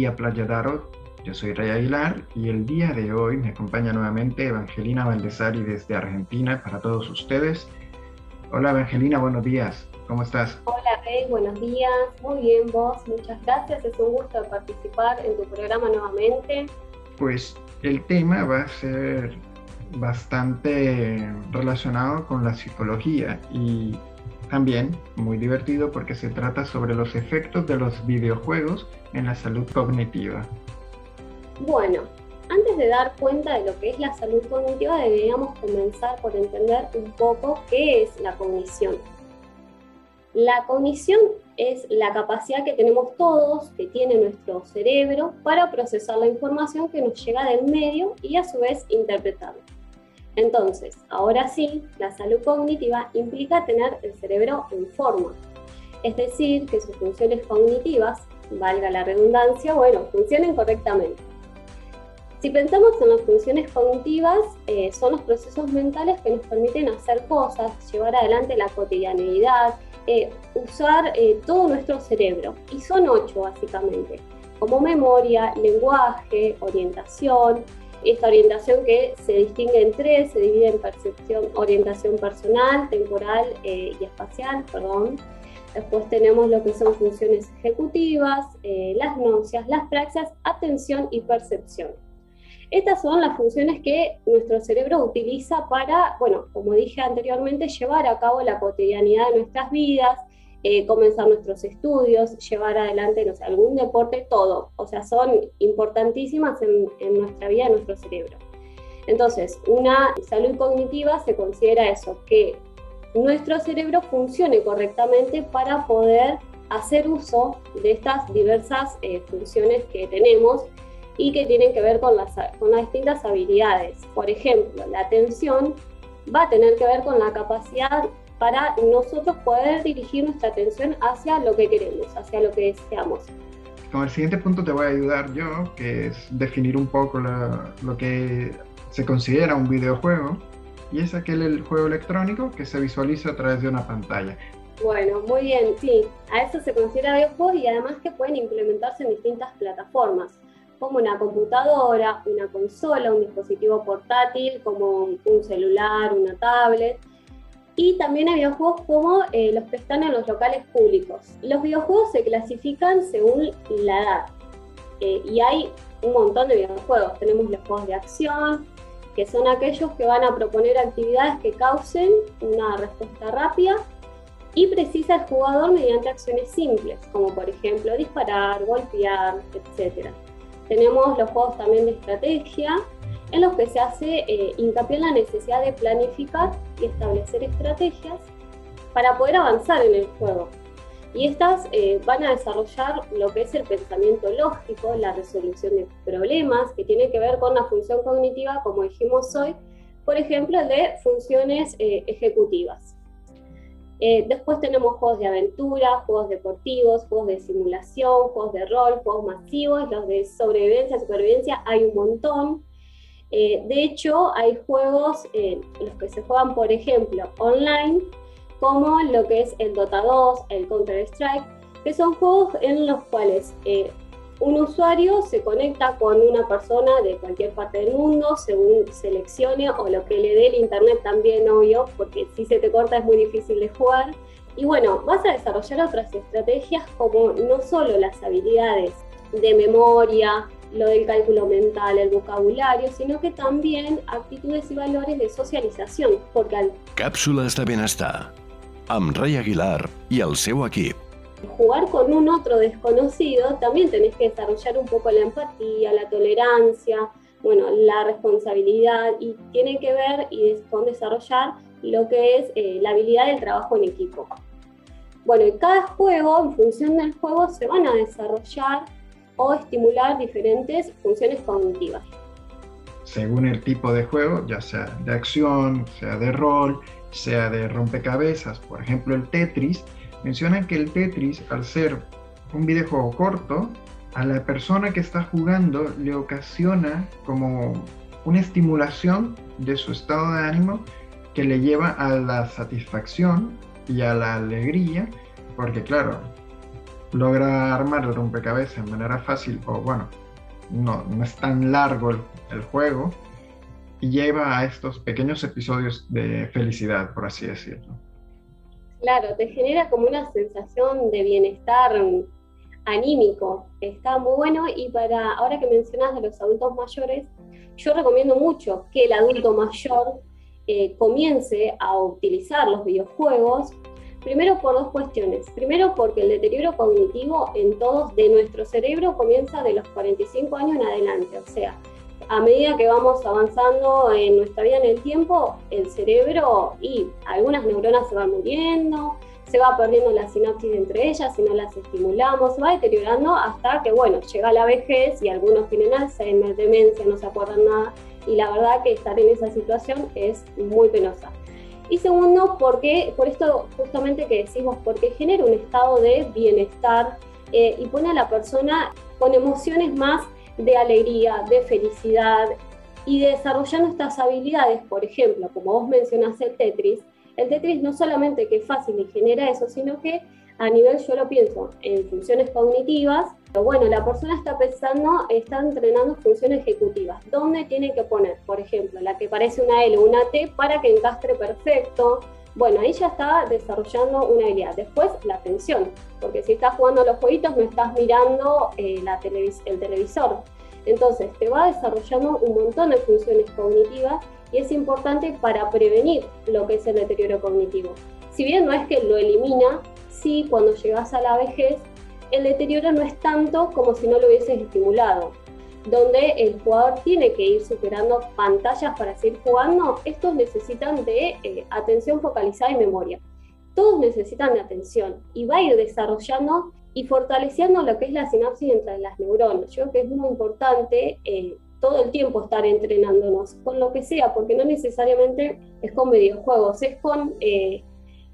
vía Playa Daro. Yo soy Ray Aguilar y el día de hoy me acompaña nuevamente Evangelina Valdesari desde Argentina para todos ustedes. Hola Evangelina, buenos días. ¿Cómo estás? Hola Rey, buenos días. Muy bien vos, muchas gracias. Es un gusto participar en tu programa nuevamente. Pues el tema va a ser bastante relacionado con la psicología y también muy divertido porque se trata sobre los efectos de los videojuegos en la salud cognitiva. Bueno, antes de dar cuenta de lo que es la salud cognitiva, deberíamos comenzar por entender un poco qué es la cognición. La cognición es la capacidad que tenemos todos, que tiene nuestro cerebro, para procesar la información que nos llega del medio y a su vez interpretarla. Entonces, ahora sí, la salud cognitiva implica tener el cerebro en forma, es decir, que sus funciones cognitivas, valga la redundancia, bueno, funcionen correctamente. Si pensamos en las funciones cognitivas, eh, son los procesos mentales que nos permiten hacer cosas, llevar adelante la cotidianeidad, eh, usar eh, todo nuestro cerebro. Y son ocho básicamente, como memoria, lenguaje, orientación, esta orientación que se distingue en tres, se divide en percepción, orientación personal, temporal eh, y espacial, perdón. Después tenemos lo que son funciones ejecutivas, eh, las nocias, las praxias, atención y percepción. Estas son las funciones que nuestro cerebro utiliza para, bueno, como dije anteriormente, llevar a cabo la cotidianidad de nuestras vidas, eh, comenzar nuestros estudios, llevar adelante no sé, algún deporte, todo. O sea, son importantísimas en, en nuestra vida, en nuestro cerebro. Entonces, una salud cognitiva se considera eso, que nuestro cerebro funcione correctamente para poder hacer uso de estas diversas eh, funciones que tenemos y que tienen que ver con las, con las distintas habilidades. Por ejemplo, la atención va a tener que ver con la capacidad para nosotros poder dirigir nuestra atención hacia lo que queremos, hacia lo que deseamos. Con el siguiente punto te voy a ayudar yo, que es definir un poco lo que se considera un videojuego, y es aquel el juego electrónico que se visualiza a través de una pantalla. Bueno, muy bien, sí, a eso se considera videojuego y además que pueden implementarse en distintas plataformas, como una computadora, una consola, un dispositivo portátil, como un celular, una tablet, y también hay videojuegos como eh, los que están en los locales públicos. Los videojuegos se clasifican según la edad eh, y hay un montón de videojuegos. Tenemos los juegos de acción, que son aquellos que van a proponer actividades que causen una respuesta rápida y precisa el jugador mediante acciones simples, como por ejemplo disparar, golpear, etc. Tenemos los juegos también de estrategia, en los que se hace eh, hincapié en la necesidad de planificar y establecer estrategias para poder avanzar en el juego. Y estas eh, van a desarrollar lo que es el pensamiento lógico, la resolución de problemas, que tiene que ver con la función cognitiva, como dijimos hoy, por ejemplo, de funciones eh, ejecutivas. después tenemos juegos de aventura, juegos deportivos, juegos de simulación, juegos de rol, juegos masivos, los de sobrevivencia, supervivencia, hay un montón. Eh, de hecho, hay juegos en los que se juegan, por ejemplo, online, como lo que es el Dota 2, el Counter-Strike, que son juegos en los cuales eh, un usuario se conecta con una persona de cualquier parte del mundo según seleccione o lo que le dé el internet también, obvio, porque si se te corta es muy difícil de jugar. Y bueno, vas a desarrollar otras estrategias como no solo las habilidades de memoria, lo del cálculo mental, el vocabulario, sino que también actitudes y valores de socialización, porque al... Cápsulas de bienestar, amb Ray Aguilar y el seu equip. Jugar con un otro desconocido, también tenés que desarrollar un poco la empatía, la tolerancia, bueno, la responsabilidad y tiene que ver y con desarrollar lo que es eh, la habilidad del trabajo en equipo. Bueno, y cada juego, en función del juego, se van a desarrollar o estimular diferentes funciones cognitivas. Según el tipo de juego, ya sea de acción, sea de rol, sea de rompecabezas, por ejemplo el Tetris, mencionan que el Tetris, al ser un videojuego corto, a la persona que está jugando le ocasiona como una estimulación de su estado de ánimo que le lleva a la satisfacción y a la alegría, porque claro, logra armar el rompecabezas de manera fácil, o bueno, no, no es tan largo el, juego, y lleva a estos pequeños episodios de felicidad, por así decirlo. Claro, te genera como una sensación de bienestar anímico. Está muy bueno y para ahora que mencionas de los adultos mayores, yo recomiendo mucho que el adulto mayor eh, comience a utilizar los videojuegos Primero por dos cuestiones. Primero porque el deterioro cognitivo en todos de nuestro cerebro comienza de los 45 años en adelante. O sea, a medida que vamos avanzando en nuestra vida en el tiempo, el cerebro y algunas neuronas se van muriendo, se va perdiendo la sinapsis entre ellas si no las estimulamos, se va deteriorando hasta que, bueno, llega la vejez y algunos tienen Alzheimer, demencia, no se acuerdan nada. Y la verdad que estar en esa situación es muy penosa. Y segundo, porque, por esto justamente que decimos, porque genera un estado de bienestar eh, y pone a la persona con emociones más de alegría, de felicidad y de desarrollando estas habilidades, por ejemplo, como vos mencionaste el Tetris, el Tetris no solamente que es fácil y genera eso, sino que a nivel, yo lo pienso, en funciones cognitivas, bueno, la persona está pensando, está entrenando funciones ejecutivas. ¿Dónde tiene que poner, por ejemplo, la que parece una L una T para que encastre perfecto? Bueno, ahí ya está desarrollando una habilidad. Después, la atención, porque si estás jugando a los jueguitos no estás mirando eh, la el televisor. Entonces, te va desarrollando un montón de funciones cognitivas y es importante para prevenir lo que es el deterioro cognitivo. Si bien no es que lo elimina, sí, cuando llegas a la vejez, el deterioro no es tanto como si no lo hubieses estimulado. Donde el jugador tiene que ir superando pantallas para seguir jugando, estos necesitan de eh, atención focalizada y memoria. Todos necesitan de atención y va a ir desarrollando y fortaleciendo lo que es la sinapsis entre las neuronas. Yo creo que es muy importante eh, todo el tiempo estar entrenándonos con lo que sea, porque no necesariamente es con videojuegos, es con eh,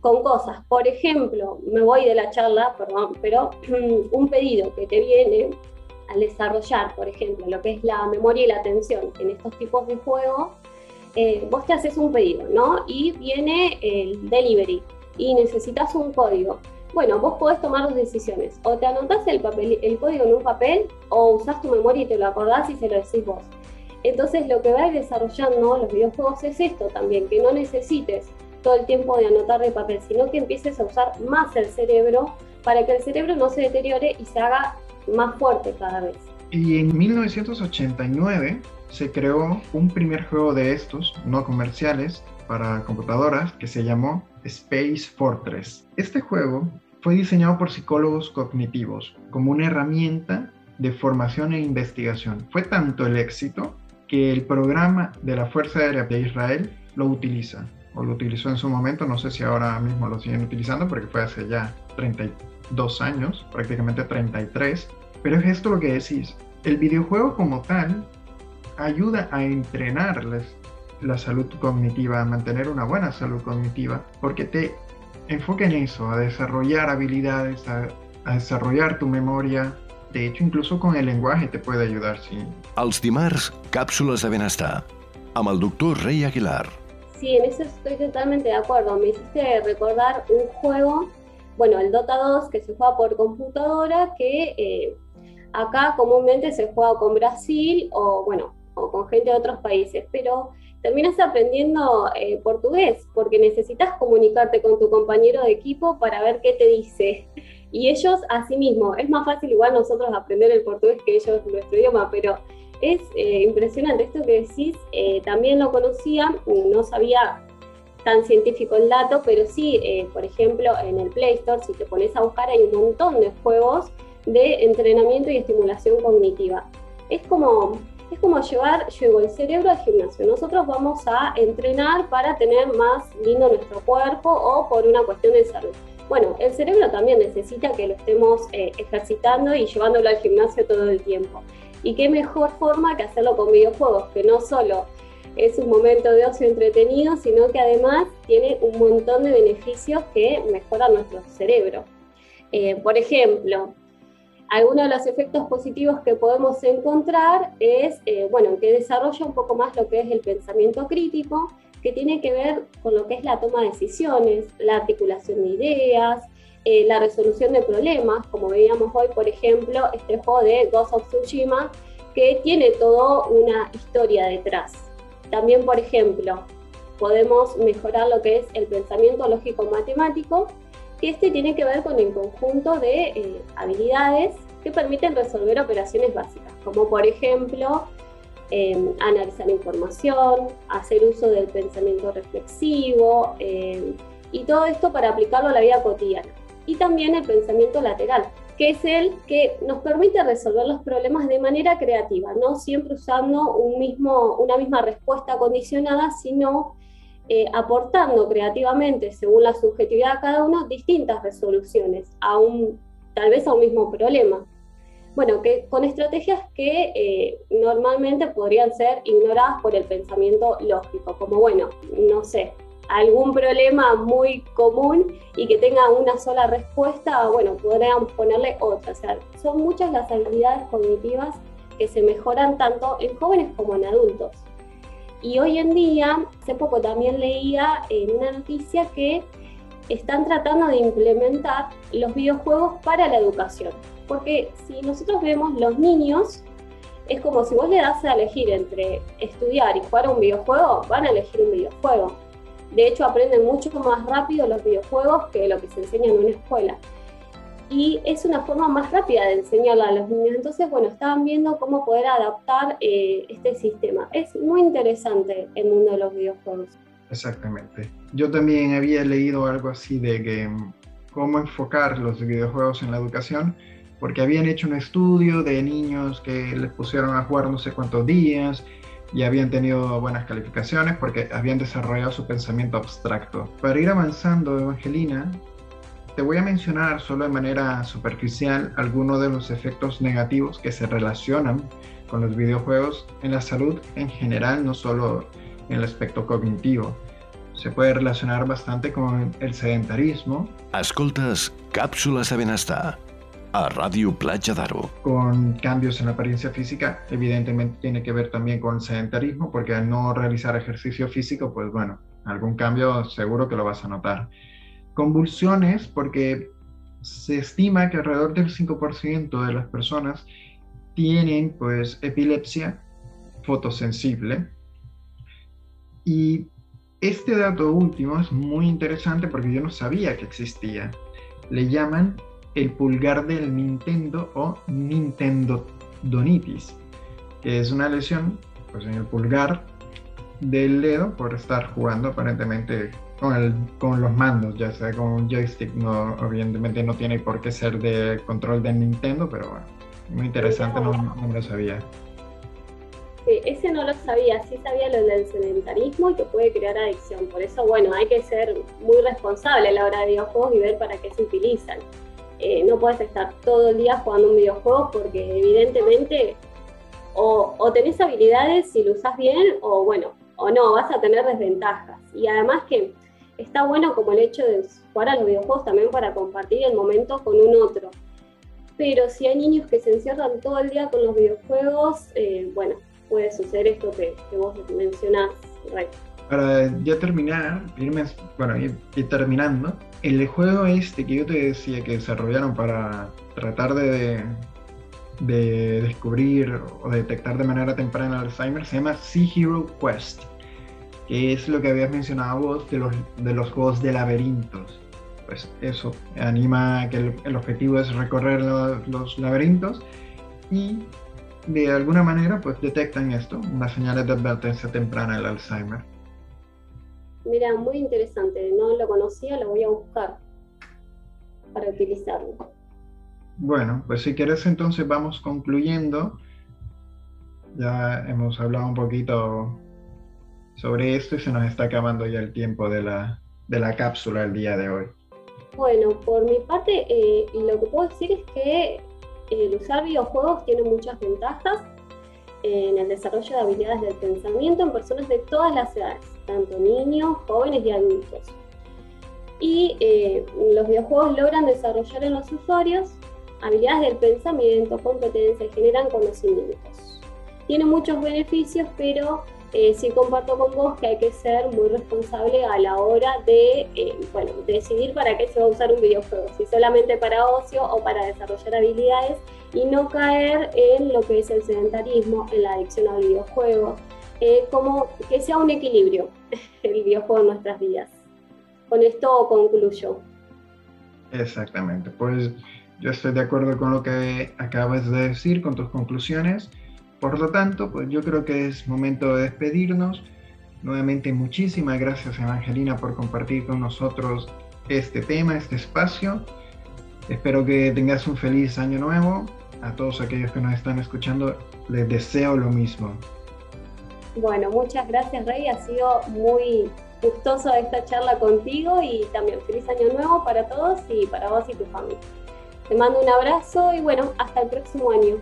con cosas. Por ejemplo, me voy de la charla, perdón, pero un pedido que te viene al desarrollar, por ejemplo, lo que es la memoria y la atención en estos tipos de juegos, eh, vos te haces un pedido, ¿no? Y viene el delivery y necesitas un código. Bueno, vos podés tomar dos decisiones. O te anotás el, papel, el código en un papel o usás tu memoria y te lo acordás y se lo decís vos. Entonces lo que va desarrollando los videojuegos es esto también, que no necesites todo el tiempo de anotar de papel, sino que empieces a usar más el cerebro para que el cerebro no se deteriore y se haga más fuerte cada vez. Y en 1989 se creó un primer juego de estos, no comerciales, para computadoras que se llamó Space Fortress. Este juego fue diseñado por psicólogos cognitivos como una herramienta de formación e investigación. Fue tanto el éxito que el programa de la Fuerza Aérea de Israel lo utiliza o lo utilizó en su momento, no sé si ahora mismo lo siguen utilizando porque fue hace ya 32 años, prácticamente 33, pero es esto lo que decís, el videojuego como tal ayuda a entrenarles la salud cognitiva, a mantener una buena salud cognitiva, porque te enfoca en eso, a desarrollar habilidades, a, desarrollar tu memoria, de hecho, incluso con el lenguaje te puede ayudar, sí. Els dimarts, càpsules de benestar, amb el doctor Rey Aguilar. Sí, en eso estoy totalmente de acuerdo. Me hiciste recordar un juego, bueno, el Dota 2, que se juega por computadora, que eh, acá comúnmente se juega con Brasil o, bueno, o con gente de otros países, pero terminas aprendiendo eh, portugués porque necesitas comunicarte con tu compañero de equipo para ver qué te dice. Y ellos, asimismo, es más fácil igual nosotros aprender el portugués que ellos nuestro idioma, pero es eh, impresionante esto que decís, eh, también lo conocía, no sabía tan científico el dato, pero sí, eh, por ejemplo, en el Play Store, si te pones a buscar, hay un montón de juegos de entrenamiento y estimulación cognitiva. Es como, es como llevar, llevo el cerebro al gimnasio. Nosotros vamos a entrenar para tener más lindo nuestro cuerpo o por una cuestión de salud. Bueno, el cerebro también necesita que lo estemos ejercitando y llevándolo al gimnasio todo el tiempo. Y qué mejor forma que hacerlo con videojuegos, que no solo es un momento de ocio entretenido, sino que además tiene un montón de beneficios que mejoran nuestro cerebro. Eh, por ejemplo, algunos de los efectos positivos que podemos encontrar es, eh, bueno, que desarrolla un poco más lo que es el pensamiento crítico, que tiene que ver con lo que es la toma de decisiones, la articulación de ideas, eh, la resolución de problemas, como veíamos hoy, por ejemplo, este juego de Ghost of Tsushima, que tiene toda una historia detrás. También, por ejemplo, podemos mejorar lo que es el pensamiento lógico-matemático, que este tiene que ver con el conjunto de eh, habilidades que permiten resolver operaciones básicas, como por ejemplo em, analizar información, hacer uso del pensamiento reflexivo em, y todo esto para aplicarlo a la vida cotidiana. Y también el pensamiento lateral, que es el que nos permite resolver los problemas de manera creativa, no siempre usando un mismo, una misma respuesta condicionada, sino eh, aportando creativamente, según la subjetividad de cada uno, distintas resoluciones a un, tal vez a un mismo problema. Bueno, que con estrategias que eh, normalmente podrían ser ignoradas por el pensamiento lógico, como bueno, no sé, algún problema muy común y que tenga una sola respuesta, bueno, podríamos ponerle otra. O sea, son muchas las habilidades cognitivas que se mejoran tanto en jóvenes como en adultos. Y hoy en día, hace poco también leía en una noticia que están tratando de implementar los videojuegos para la educación. Porque si nosotros vemos los niños, es como si vos le das a elegir entre estudiar y jugar un videojuego, van a elegir un videojuego de hecho, aprenden mucho más rápido los videojuegos que lo que se enseña en una escuela. Y es una forma más rápida de enseñarla a los niños. Entonces, bueno, estaban viendo cómo poder adaptar eh, este sistema. Es muy interesante el mundo de los videojuegos. Exactamente. Yo también había leído algo así de que mm, cómo enfocar los videojuegos en la educación, porque habían hecho un estudio de niños que les pusieron a jugar no sé cuántos días y habían tenido buenas calificaciones porque habían desarrollado su pensamiento abstracto. Para ir avanzando, Evangelina, te voy a mencionar solo de manera superficial algunos de los efectos negativos que se relacionan con los videojuegos en la salud en general, no solo en el aspecto cognitivo. Se puede relacionar bastante con el sedentarismo. Escoltas Cápsulas de Benestar Radio Playa Daro. Con cambios en la apariencia física, evidentemente tiene que ver también con sedentarismo, porque al no realizar ejercicio físico, pues bueno, algún cambio seguro que lo vas a notar. Convulsiones, porque se estima que alrededor del 5% de las personas tienen pues epilepsia fotosensible. Y este dato último es muy interesante porque yo no sabía que existía. Le llaman el pulgar del Nintendo o Nintendo Donitis, que es una lesión pues, en el pulgar del dedo por estar jugando aparentemente con, el, con los mandos, ya sea con un joystick, no, evidentemente no tiene por qué ser de control de Nintendo, pero bueno, muy interesante, no, no lo sabía. Sí, ese no lo sabía, sí sabía lo del sedentarismo y que puede crear adicción. Por eso, bueno, hay que ser muy responsable a la hora de videojuegos y ver para qué se utilizan. Eh, no puedes estar todo el día jugando un videojuego porque evidentemente o, tenés habilidades si lo usas bien o bueno, o no, vas a tener desventajas. Y además que está bueno como el hecho de jugar a los videojuegos también para compartir el momento con un otro. Pero si hay niños que se encierran todo el día con los videojuegos, eh, bueno, puede suceder esto que, vos mencionás. Para ya terminar, irme, bueno, ir terminando, el juego este que yo te decía que desarrollaron para tratar de, de descubrir o detectar de manera temprana el Alzheimer se llama Sea Hero Quest, que es lo que habías mencionado vos de los, de los juegos de laberintos. Pues eso, anima que el, objetivo es recorrer los, laberintos y de alguna manera pues detectan esto, unas señales de advertencia temprana del Alzheimer. Mira, muy interesante, no lo conocía, lo voy a buscar para utilizarlo. Bueno, pues si quieres entonces vamos concluyendo. Ya hemos hablado un poquito sobre esto y se nos está acabando ya el tiempo de la, de la cápsula el día de hoy. Bueno, por mi parte, eh, lo que puedo decir es que el usar videojuegos tiene muchas ventajas en el desarrollo de habilidades del pensamiento en personas de todas las edades, tanto niños, jóvenes y adultos. Y eh, los videojuegos logran desarrollar en los usuarios habilidades del pensamiento, competencias, generan conocimientos. Tiene muchos beneficios, pero eh, sí comparto con vos que hay que ser muy responsable a la hora de, eh, bueno, decidir para qué se va a usar un videojuego, si solamente para ocio o para desarrollar habilidades y no caer en lo que es el sedentarismo, en la adicción al videojuego, eh, como que sea un equilibrio el videojuego en nuestras vidas. Con esto concluyo. Exactamente, pues yo estoy de acuerdo con lo que acabas de decir, con tus conclusiones. Por lo tanto, pues yo creo que es momento de despedirnos. Nuevamente, muchísimas gracias Evangelina por compartir con nosotros este tema, este espacio. Espero que tengas un feliz año nuevo. A todos aquellos que nos están escuchando, les deseo lo mismo. Bueno, muchas gracias Rey, ha sido muy gustoso esta charla contigo y también feliz año nuevo para todos y para vos y tu familia. Te mando un abrazo y bueno, hasta el próximo año.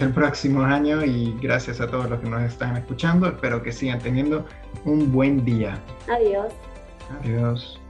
El próximo año y gracias a todos los que nos están escuchando. Espero que sigan teniendo un buen día. Adiós. Adiós.